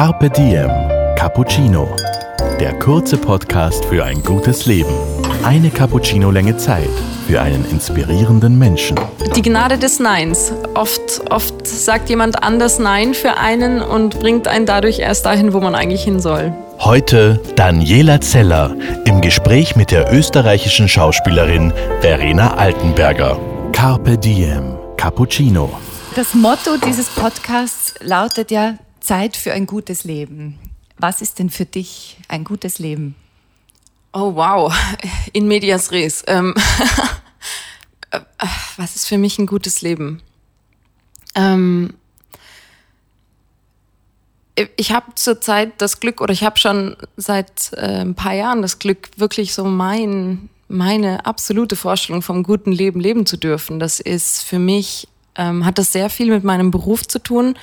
Carpe Diem Cappuccino. Der kurze Podcast für ein gutes Leben. Eine Cappuccino-Länge Zeit für einen inspirierenden Menschen. Die Gnade des Neins. Oft, oft sagt jemand anders Nein für einen und bringt einen dadurch erst dahin, wo man eigentlich hin soll. Heute Daniela Zeller im Gespräch mit der österreichischen Schauspielerin Verena Altenberger. Carpe Diem Cappuccino. Das Motto dieses Podcasts lautet ja Zeit für ein gutes Leben. Was ist denn für dich ein gutes Leben? Oh wow, in medias res. Ähm, was ist für mich ein gutes Leben? Ähm, ich habe zurzeit das Glück, oder ich habe schon seit äh, ein paar Jahren das Glück, wirklich so mein, meine absolute Vorstellung vom guten Leben leben zu dürfen. Das ist für mich, ähm, hat das sehr viel mit meinem Beruf zu tun.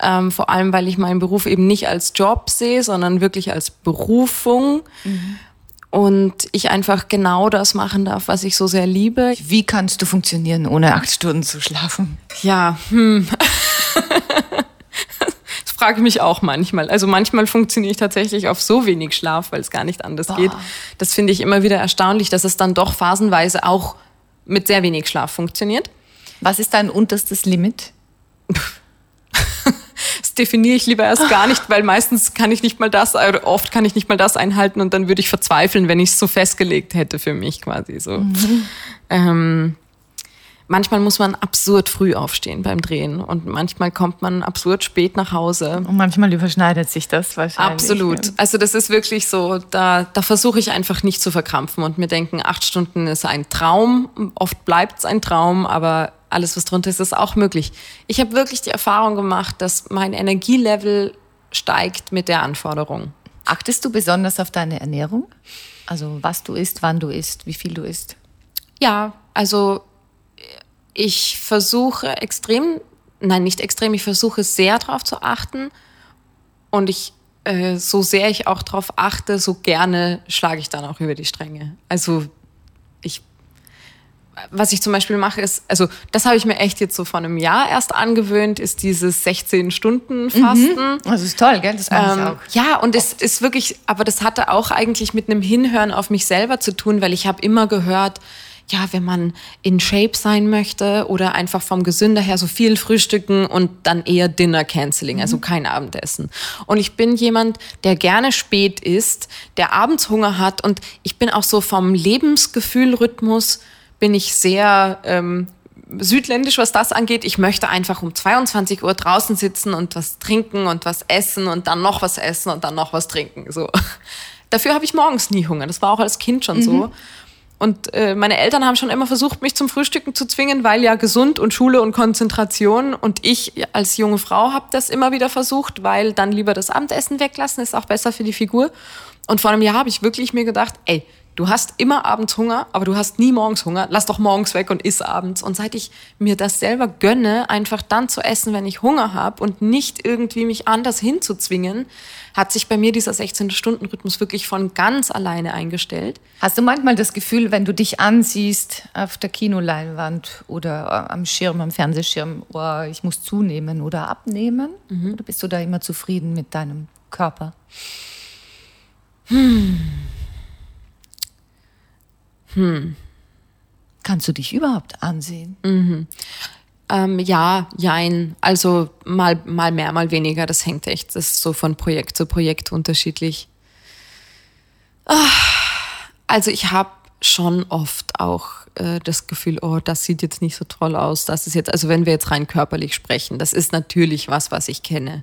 Ähm, vor allem, weil ich meinen Beruf eben nicht als Job sehe, sondern wirklich als Berufung. Mhm. Und ich einfach genau das machen darf, was ich so sehr liebe. Wie kannst du funktionieren, ohne acht Stunden zu schlafen? Ja, hm. das frage ich mich auch manchmal. Also manchmal funktioniere ich tatsächlich auf so wenig Schlaf, weil es gar nicht anders Boah. geht. Das finde ich immer wieder erstaunlich, dass es dann doch phasenweise auch mit sehr wenig Schlaf funktioniert. Was ist dein unterstes Limit? definiere ich lieber erst gar nicht, weil meistens kann ich nicht mal das, oder oft kann ich nicht mal das einhalten und dann würde ich verzweifeln, wenn ich es so festgelegt hätte für mich quasi so. Mhm. Ähm, manchmal muss man absurd früh aufstehen beim Drehen und manchmal kommt man absurd spät nach Hause. Und manchmal überschneidet sich das wahrscheinlich. Absolut. Also das ist wirklich so, da, da versuche ich einfach nicht zu verkrampfen und mir denken, acht Stunden ist ein Traum. Oft bleibt es ein Traum, aber alles, was drunter ist, ist auch möglich. Ich habe wirklich die Erfahrung gemacht, dass mein Energielevel steigt mit der Anforderung. Achtest du besonders auf deine Ernährung? Also was du isst, wann du isst, wie viel du isst? Ja, also ich versuche extrem, nein, nicht extrem, ich versuche sehr darauf zu achten und ich äh, so sehr ich auch darauf achte, so gerne schlage ich dann auch über die Stränge. Also was ich zum Beispiel mache, ist, also das habe ich mir echt jetzt so vor einem Jahr erst angewöhnt, ist dieses 16-Stunden-Fasten. Mhm. Das ist toll, gell? Das mache ähm, ich auch. Ja, und es ist wirklich, aber das hatte auch eigentlich mit einem Hinhören auf mich selber zu tun, weil ich habe immer gehört, ja, wenn man in Shape sein möchte oder einfach vom Gesünder her so viel frühstücken und dann eher Dinner Canceling, also mhm. kein Abendessen. Und ich bin jemand, der gerne spät isst, der abends Hunger hat und ich bin auch so vom Lebensgefühlrhythmus bin ich sehr ähm, südländisch, was das angeht. Ich möchte einfach um 22 Uhr draußen sitzen und was trinken und was essen und dann noch was essen und dann noch was trinken. So. Dafür habe ich morgens nie Hunger. Das war auch als Kind schon mhm. so. Und äh, meine Eltern haben schon immer versucht, mich zum Frühstücken zu zwingen, weil ja gesund und Schule und Konzentration. Und ich als junge Frau habe das immer wieder versucht, weil dann lieber das Abendessen weglassen ist auch besser für die Figur. Und vor einem Jahr habe ich wirklich mir gedacht, ey, Du hast immer abends Hunger, aber du hast nie morgens Hunger. Lass doch morgens weg und iss abends. Und seit ich mir das selber gönne, einfach dann zu essen, wenn ich Hunger habe und nicht irgendwie mich anders hinzuzwingen, hat sich bei mir dieser 16-Stunden-Rhythmus wirklich von ganz alleine eingestellt. Hast du manchmal das Gefühl, wenn du dich ansiehst auf der Kinoleinwand oder am Schirm, am Fernsehschirm, oh, ich muss zunehmen oder abnehmen? Mhm. Oder bist du da immer zufrieden mit deinem Körper? Hm. Hm. Kannst du dich überhaupt ansehen? Mhm. Ähm, ja, jein. Also mal, mal mehr, mal weniger. Das hängt echt, das ist so von Projekt zu Projekt unterschiedlich. Also ich habe schon oft auch äh, das Gefühl, oh, das sieht jetzt nicht so toll aus. Das ist jetzt, also wenn wir jetzt rein körperlich sprechen, das ist natürlich was, was ich kenne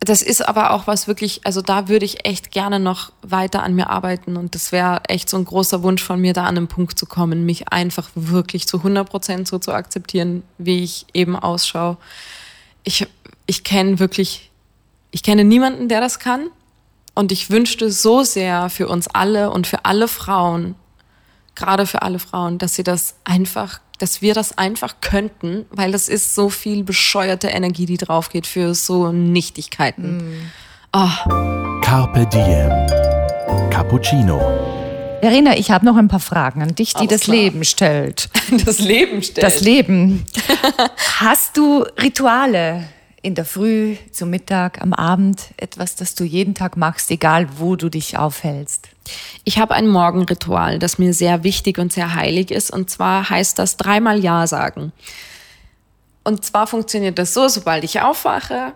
das ist aber auch was wirklich, also da würde ich echt gerne noch weiter an mir arbeiten und das wäre echt so ein großer Wunsch von mir, da an einen Punkt zu kommen, mich einfach wirklich zu 100 Prozent so zu akzeptieren, wie ich eben ausschaue. Ich, ich kenne wirklich, ich kenne niemanden, der das kann und ich wünschte so sehr für uns alle und für alle Frauen, gerade für alle Frauen, dass sie das einfach dass wir das einfach könnten, weil das ist so viel bescheuerte Energie, die drauf geht für so Nichtigkeiten. Mm. Oh. Carpe Diem. Cappuccino. Verena, ich habe noch ein paar Fragen an dich, die Alles das klar. Leben stellt. Das Leben stellt. Das Leben. Hast du Rituale in der Früh, zum Mittag, am Abend etwas, das du jeden Tag machst, egal wo du dich aufhältst? Ich habe ein Morgenritual, das mir sehr wichtig und sehr heilig ist. Und zwar heißt das dreimal Ja sagen. Und zwar funktioniert das so, sobald ich aufwache,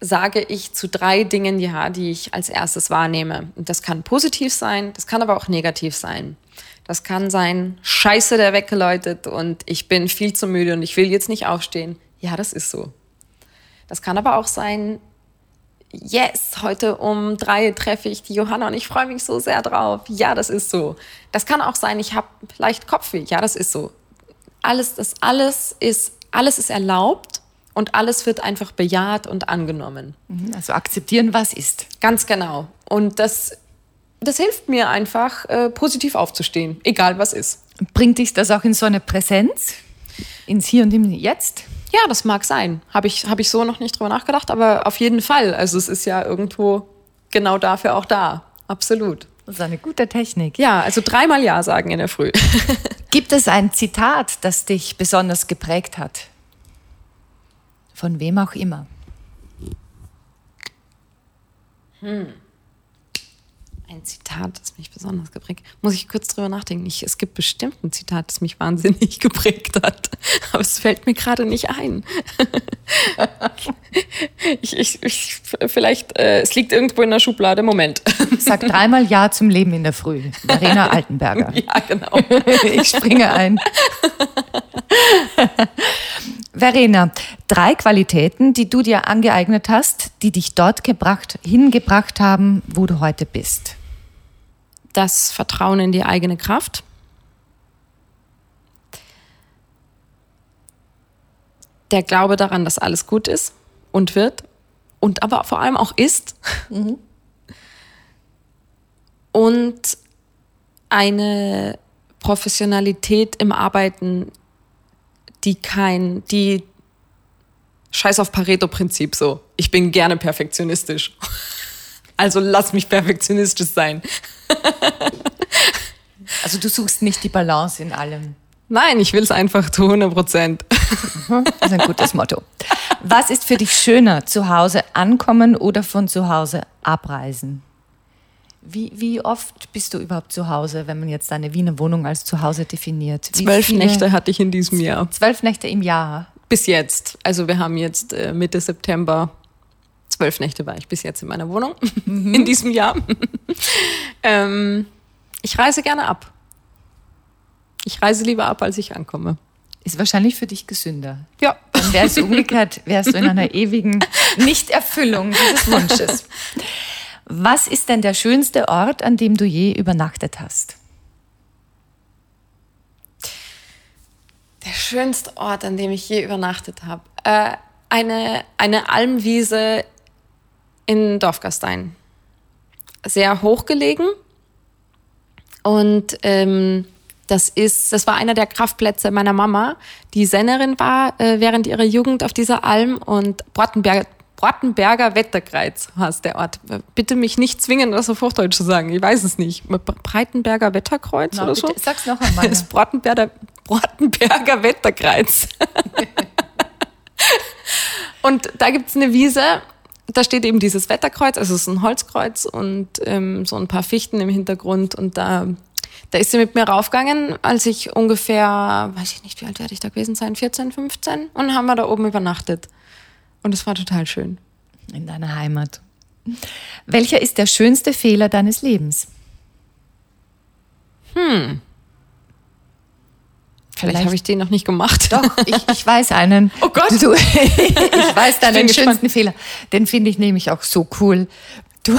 sage ich zu drei Dingen Ja, die ich als erstes wahrnehme. Und das kann positiv sein, das kann aber auch negativ sein. Das kann sein, scheiße, der weggeläutet und ich bin viel zu müde und ich will jetzt nicht aufstehen. Ja, das ist so. Das kann aber auch sein, yes, heute um drei treffe ich die Johanna und ich freue mich so sehr drauf. Ja, das ist so. Das kann auch sein, ich habe leicht Kopfweh. Ja, das ist so. Alles, das alles ist, alles ist erlaubt und alles wird einfach bejaht und angenommen. Mhm, also akzeptieren, was ist. Ganz genau. Und das, das hilft mir einfach, äh, positiv aufzustehen, egal was ist. Bringt dich das auch in so eine Präsenz? Ins Hier und im Jetzt? Ja, das mag sein. Habe ich, hab ich so noch nicht drüber nachgedacht, aber auf jeden Fall. Also es ist ja irgendwo genau dafür auch da. Absolut. Das ist eine gute Technik. Ja, also dreimal Ja sagen in der Früh. Gibt es ein Zitat, das dich besonders geprägt hat? Von wem auch immer. Hm ein Zitat, das mich besonders geprägt hat. Muss ich kurz drüber nachdenken. Ich, es gibt bestimmt ein Zitat, das mich wahnsinnig geprägt hat. Aber es fällt mir gerade nicht ein. ich, ich, ich, vielleicht, äh, es liegt irgendwo in der Schublade. Moment. Sag dreimal Ja zum Leben in der Früh. Verena Altenberger. Ja, genau. ich springe ein. Verena, drei Qualitäten, die du dir angeeignet hast, die dich dort gebracht, hingebracht haben, wo du heute bist das Vertrauen in die eigene Kraft. Der Glaube daran, dass alles gut ist und wird und aber vor allem auch ist. Mhm. Und eine Professionalität im Arbeiten, die kein, die Scheiß auf Pareto-Prinzip so. Ich bin gerne perfektionistisch. Also lass mich perfektionistisch sein. also du suchst nicht die Balance in allem. Nein, ich will es einfach zu 100 Prozent. Mhm, das ist ein gutes Motto. Was ist für dich schöner, zu Hause ankommen oder von zu Hause abreisen? Wie, wie oft bist du überhaupt zu Hause, wenn man jetzt deine Wiener Wohnung als Zuhause definiert? Wie zwölf Nächte hatte ich in diesem Jahr. Zwölf Nächte im Jahr? Bis jetzt. Also wir haben jetzt äh, Mitte September zwölf Nächte war ich bis jetzt in meiner Wohnung mhm. in diesem Jahr. ähm, ich reise gerne ab. Ich reise lieber ab, als ich ankomme. Ist wahrscheinlich für dich gesünder. Ja. Dann wäre es umgekehrt, wärst du in einer ewigen Nichterfüllung dieses Wunsches. Was ist denn der schönste Ort, an dem du je übernachtet hast? Der schönste Ort, an dem ich je übernachtet habe. Äh, eine, eine Almwiese in Dorfgastein. Sehr hochgelegen. Und ähm, das ist, das war einer der Kraftplätze meiner Mama, die Sennerin war äh, während ihrer Jugend auf dieser Alm und Brottenberger, Brottenberger Wetterkreuz heißt der Ort. Bitte mich nicht zwingen, das auf Hochdeutsch zu sagen. Ich weiß es nicht. Breitenberger Wetterkreuz Na, oder so? Bitte, sag's noch einmal. Das Brottenberger, Brottenberger Wetterkreuz. und da gibt's eine Wiese, da steht eben dieses Wetterkreuz, also es ist ein Holzkreuz und ähm, so ein paar Fichten im Hintergrund und da, da ist sie mit mir raufgegangen, als ich ungefähr, weiß ich nicht, wie alt werde ich da gewesen sein, 14, 15 und haben wir da oben übernachtet. Und es war total schön. In deiner Heimat. Welcher ist der schönste Fehler deines Lebens? Hm. Vielleicht habe ich den noch nicht gemacht. Doch, ich, ich weiß einen. Oh Gott. Du, ich weiß deinen schönsten gespannt. Fehler. Den finde ich nämlich auch so cool. Du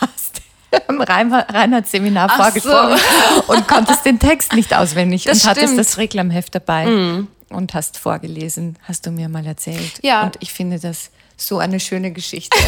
hast im Reinhard-Seminar vorgesprochen so. und konntest den Text nicht auswendig das und stimmt. hattest das Reklamheft dabei mm. und hast vorgelesen, hast du mir mal erzählt. Ja. Und ich finde das so eine schöne Geschichte.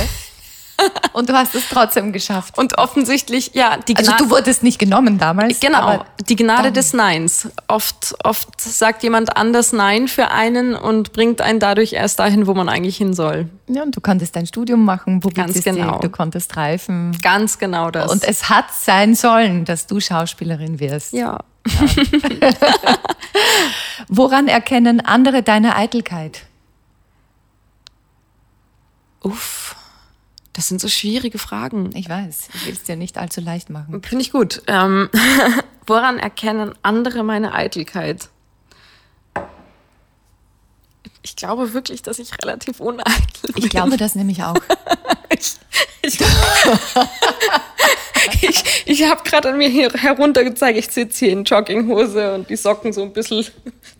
Und du hast es trotzdem geschafft. Und offensichtlich, ja, die Gnade. Also du wurdest nicht genommen damals. Genau, die Gnade dann. des Neins. Oft, oft sagt jemand anders Nein für einen und bringt einen dadurch erst dahin, wo man eigentlich hin soll. Ja, und du konntest dein Studium machen, Ganz genau. du konntest reifen. Ganz genau das. Und es hat sein sollen, dass du Schauspielerin wirst. Ja. ja. Woran erkennen andere deine Eitelkeit? Uff, das sind so schwierige Fragen. Ich weiß, ich will es dir nicht allzu leicht machen. Finde ich gut. Ähm, woran erkennen andere meine Eitelkeit? Ich glaube wirklich, dass ich relativ uneitel bin. Ich glaube das nämlich auch. ich ich, ich, ich habe gerade an mir hier heruntergezeigt, ich sitze hier in Jogginghose und die Socken so ein bisschen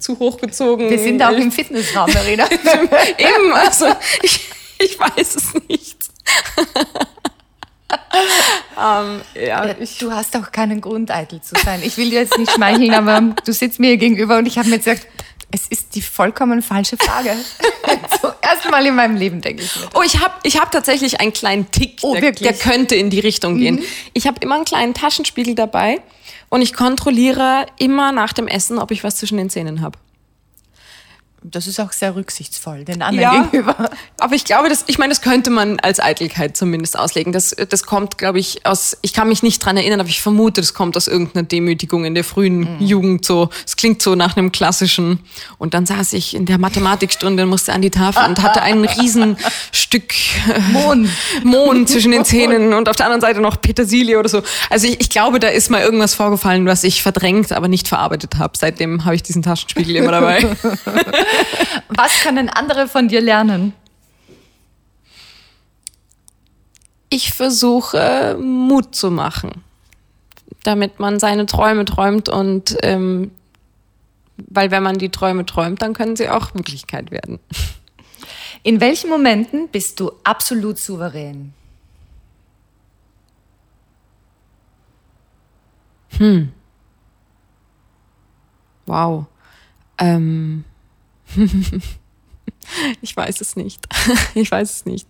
zu hoch gezogen. Wir sind auch im Fitnessraum, Verena. Eben, also ich, ich weiß es nicht. Um, ja, ja, du hast auch keinen Grund, eitel zu sein. Ich will dir jetzt nicht schmeicheln, aber du sitzt mir gegenüber und ich habe mir jetzt gesagt, es ist die vollkommen falsche Frage. Zum ersten Mal in meinem Leben, denke ich. Mir. Oh, ich habe ich hab tatsächlich einen kleinen Tick, oh, der, der, könnte in die Richtung mhm. gehen. Ich habe immer einen kleinen Taschenspiegel dabei und ich kontrolliere immer nach dem Essen, ob ich was zwischen den Zähnen habe. Das ist auch sehr rücksichtsvoll den anderen ja, gegenüber. Aber ich glaube, das, ich meine, das könnte man als Eitelkeit zumindest auslegen. Das, das kommt, glaube ich, aus, ich kann mich nicht dran erinnern, aber ich vermute, das kommt aus irgendeiner Demütigung in der frühen mhm. Jugend so. Es klingt so nach einem klassischen. Und dann saß ich in der Mathematikstunde und musste an die Tafel und hatte ein Riesenstück äh, Mohn. Mohn zwischen den Zähnen und auf der anderen Seite noch Petersilie oder so. Also ich, ich glaube, da ist mal irgendwas vorgefallen, was ich verdrängt, aber nicht verarbeitet habe. Seitdem habe ich diesen Taschenspiegel immer dabei. Was können andere von dir lernen? Ich versuche Mut zu machen, damit man seine Träume träumt und ähm, weil wenn man die Träume träumt, dann können sie auch Wirklichkeit werden. In welchen Momenten bist du absolut souverän? Hm. Wow. Ähm, ich weiß es nicht. Ich weiß es nicht.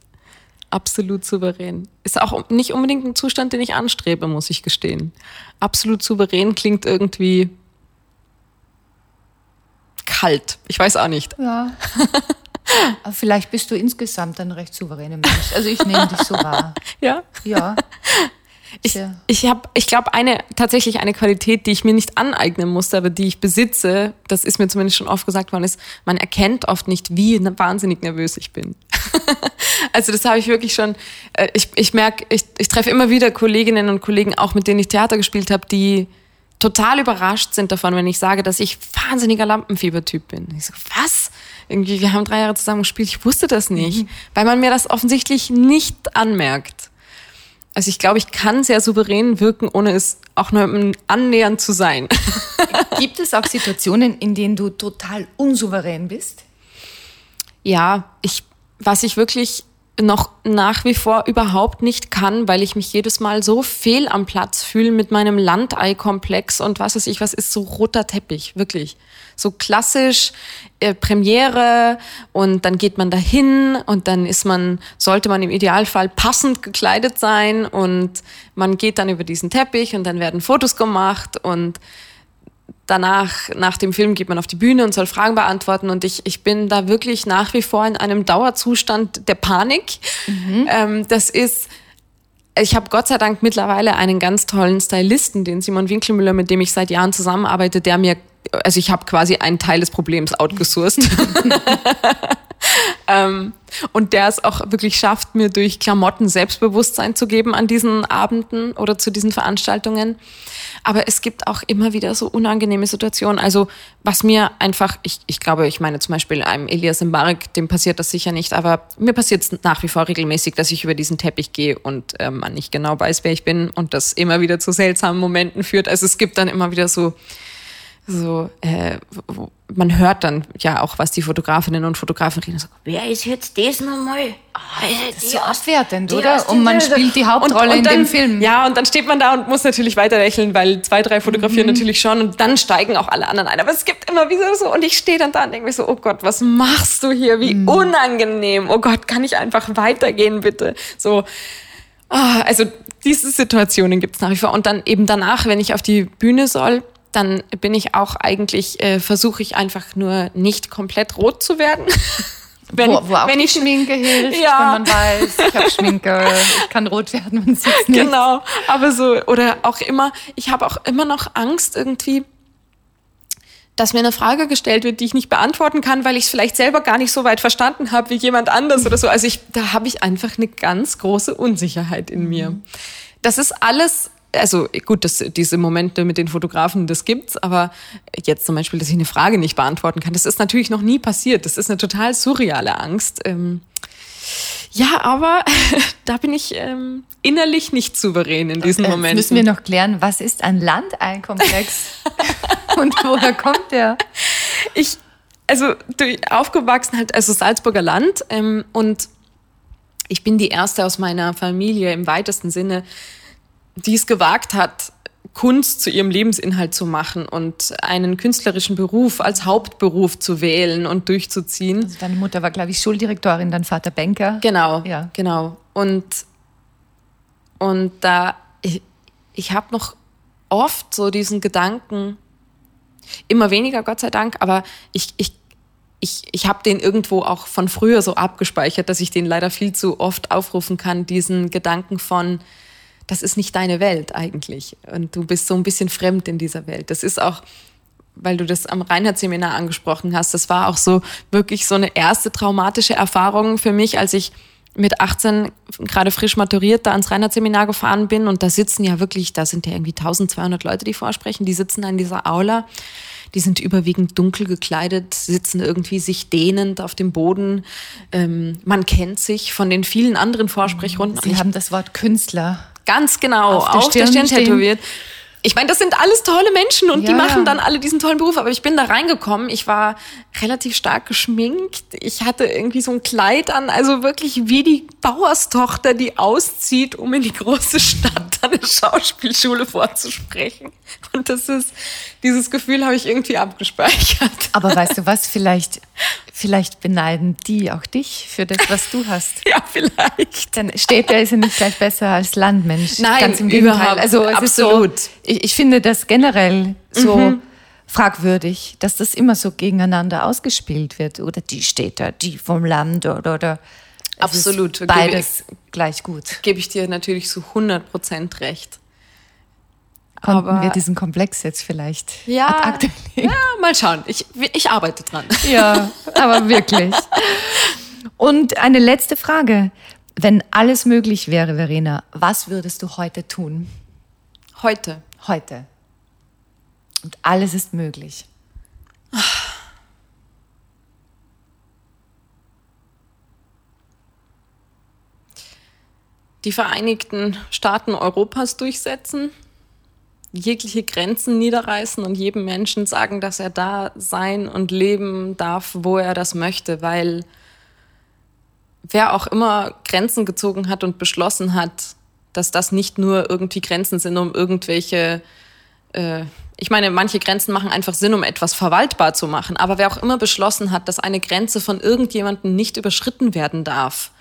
Absolut souverän. Ist auch nicht unbedingt ein Zustand, den ich anstrebe, muss ich gestehen. Absolut souverän klingt irgendwie kalt. Ich weiß auch nicht. Ja. Aber vielleicht bist du insgesamt ein recht souveräner Mensch. Also ich nehme dich so wahr. Ja? Ja. Ich, ich habe, ich glaube, eine tatsächlich eine Qualität, die ich mir nicht aneignen musste, aber die ich besitze, das ist mir zumindest schon oft gesagt worden, ist, man erkennt oft nicht, wie wahnsinnig nervös ich bin. also das habe ich wirklich schon, äh, ich, ich merke, ich, ich treffe immer wieder Kolleginnen und Kollegen, auch mit denen ich Theater gespielt habe, die total überrascht sind davon, wenn ich sage, dass ich wahnsinniger Lampenfiebertyp bin. Ich sage, was? Irgendwie, wir haben drei Jahre zusammen gespielt, ich wusste das nicht, mhm. weil man mir das offensichtlich nicht anmerkt. Also ich glaube, ich kann sehr souverän wirken, ohne es auch nur annähernd zu sein. Gibt es auch Situationen, in denen du total unsouverän bist? Ja, ich, was ich wirklich noch nach wie vor überhaupt nicht kann, weil ich mich jedes Mal so fehl am Platz fühle mit meinem Landei-Komplex und was weiß ich, was ist so roter Teppich, wirklich. So klassisch äh, Premiere und dann geht man dahin und dann ist man, sollte man im Idealfall passend gekleidet sein und man geht dann über diesen Teppich und dann werden Fotos gemacht und danach, nach dem Film geht man auf die Bühne und soll Fragen beantworten und ich, ich bin da wirklich nach wie vor in einem Dauerzustand der Panik. Mhm. Ähm, das ist, ich habe Gott sei Dank mittlerweile einen ganz tollen Stylisten, den Simon Winkelmüller, mit dem ich seit Jahren zusammenarbeite, der mir, also ich habe quasi einen Teil des Problems outgesourced. ähm, und der es auch wirklich schafft, mir durch Klamotten Selbstbewusstsein zu geben an diesen Abenden oder zu diesen Veranstaltungen. Aber es gibt auch immer wieder so unangenehme Situationen. Also was mir einfach, ich, ich glaube, ich meine zum Beispiel einem Elias Mbarek, dem passiert das sicher nicht, aber mir passiert es nach wie vor regelmäßig, dass ich über diesen Teppich gehe und äh, man nicht genau weiß, wer ich bin und das immer wieder zu seltsamen Momenten führt. Also es gibt dann immer wieder so so, äh, man hört dann ja auch, was die Fotografinnen und Fotografen reden. So, Wer ist jetzt das nochmal? Oh, das ist so abwertend, oder? Und man spielt die Hauptrolle und, und dann, in dem Film. Ja, und dann steht man da und muss natürlich weiter lächeln, weil zwei, drei fotografieren mhm. natürlich schon und dann steigen auch alle anderen ein. Aber es gibt immer wieder so und ich stehe dann da und denke mir so, oh Gott, was machst du hier? Wie mhm. unangenehm. Oh Gott, kann ich einfach weitergehen, bitte? So, oh, also diese Situationen gibt es nach wie vor. Und dann eben danach, wenn ich auf die Bühne soll, dann bin ich auch eigentlich, äh, versuche ich einfach nur nicht komplett rot zu werden. wenn, wo, wo auch wenn ich Schminke hilft, ja. wenn man weiß, ich habe Schminke, ich kann rot werden, man sieht nicht. Genau, aber so, oder auch immer, ich habe auch immer noch Angst irgendwie, dass mir eine Frage gestellt wird, die ich nicht beantworten kann, weil ich es vielleicht selber gar nicht so weit verstanden habe wie jemand anders oder so. Also ich, da habe ich einfach eine ganz große Unsicherheit in mir. Das ist alles also gut, das, diese Momente mit den Fotografen, das gibt's, aber jetzt zum Beispiel, dass ich eine Frage nicht beantworten kann, das ist natürlich noch nie passiert. Das ist eine total surreale Angst. Ähm, ja, aber da bin ich ähm, innerlich nicht souverän in diesen Momenten. Jetzt müssen wir noch klären, was ist ein Landeinkomplex und woher kommt der? Ich, also durch, aufgewachsen halt, also Salzburger Land ähm, und ich bin die erste aus meiner Familie im weitesten Sinne, die es gewagt hat, Kunst zu ihrem Lebensinhalt zu machen und einen künstlerischen Beruf als Hauptberuf zu wählen und durchzuziehen. Also deine Mutter war, glaube ich, Schuldirektorin, dein Vater Banker. Genau, ja. genau. Und, und da, ich, ich habe noch oft so diesen Gedanken, immer weniger, Gott sei Dank, aber ich, ich, ich, ich habe den irgendwo auch von früher so abgespeichert, dass ich den leider viel zu oft aufrufen kann, diesen Gedanken von, das ist nicht deine Welt eigentlich. Und du bist so ein bisschen fremd in dieser Welt. Das ist auch, weil du das am Reinhardt-Seminar angesprochen hast, das war auch so wirklich so eine erste traumatische Erfahrung für mich, als ich mit 18 gerade frisch maturiert da ans Reinhardt-Seminar gefahren bin und da sitzen ja wirklich, da sind ja irgendwie 1200 Leute, die vorsprechen, die sitzen da in dieser Aula die sind überwiegend dunkel gekleidet, sitzen irgendwie sich dehnend auf dem Boden. Ähm, man kennt sich von den vielen anderen Vorsprechrunden. Sie haben das Wort Künstler Ganz genau, auf, auf der Stirn, Stirn tätowiert. Ich meine, das sind alles tolle Menschen und ja, die machen dann alle diesen tollen Beruf. Aber ich bin da reingekommen. Ich war relativ stark geschminkt. Ich hatte irgendwie so ein Kleid an, also wirklich wie die Bauerstochter, die auszieht, um in die große Stadt eine Schauspielschule vorzusprechen. Und das ist, dieses Gefühl habe ich irgendwie abgespeichert. Aber weißt du was? Vielleicht, vielleicht beneiden die auch dich für das, was du hast. Ja, vielleicht. Dann Städter ist ja nicht gleich besser als Landmensch. Nein, ganz im Gegenteil. Also es absolut. Ist so, ich, ich finde das generell so. Mhm fragwürdig, dass das immer so gegeneinander ausgespielt wird. Oder die Städter, die vom Land oder. oder Absolut. Beides gebe, gleich gut. Gebe ich dir natürlich zu 100 Prozent recht. Konnten Aber wir diesen Komplex jetzt vielleicht ja, ja, mal schauen. Ich, ich arbeite dran. Ja, aber wirklich. Und eine letzte Frage. Wenn alles möglich wäre, Verena, was würdest du heute tun? Heute. Heute. Und alles ist möglich. Die Vereinigten Staaten Europas durchsetzen, jegliche Grenzen niederreißen und jedem Menschen sagen, dass er da sein und leben darf, wo er das möchte, weil wer auch immer Grenzen gezogen hat und beschlossen hat, dass das nicht nur irgendwie Grenzen sind, um irgendwelche äh, ich meine, manche Grenzen machen einfach Sinn, um etwas verwaltbar zu machen. Aber wer auch immer beschlossen hat, dass eine Grenze von irgendjemandem nicht überschritten werden darf,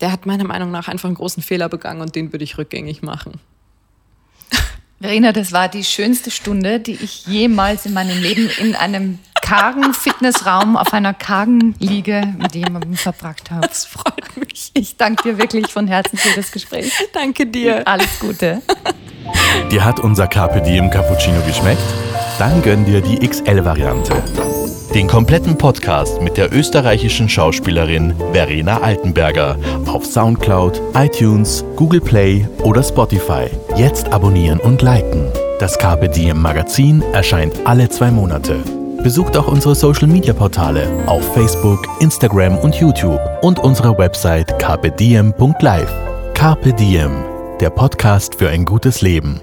der hat meiner Meinung nach einfach einen großen Fehler begangen und den würde ich rückgängig machen. Verena, das war die schönste Stunde, die ich jemals in meinem Leben in einem kargen Fitnessraum auf einer kargen Liege mit jemandem verbracht habe. Das freut mich. Ich danke dir wirklich von Herzen für das Gespräch. Danke dir. Alles Gute. Dir hat unser Carpe Diem Cappuccino geschmeckt? Dann gönn dir die XL-Variante. Den kompletten Podcast mit der österreichischen Schauspielerin Verena Altenberger auf Soundcloud, iTunes, Google Play oder Spotify. Jetzt abonnieren und liken. Das Carpe Diem Magazin erscheint alle zwei Monate. Besucht auch unsere Social Media Portale auf Facebook, Instagram und YouTube und unsere Website carpediem.live. Carpe Diem der Podcast für ein gutes Leben.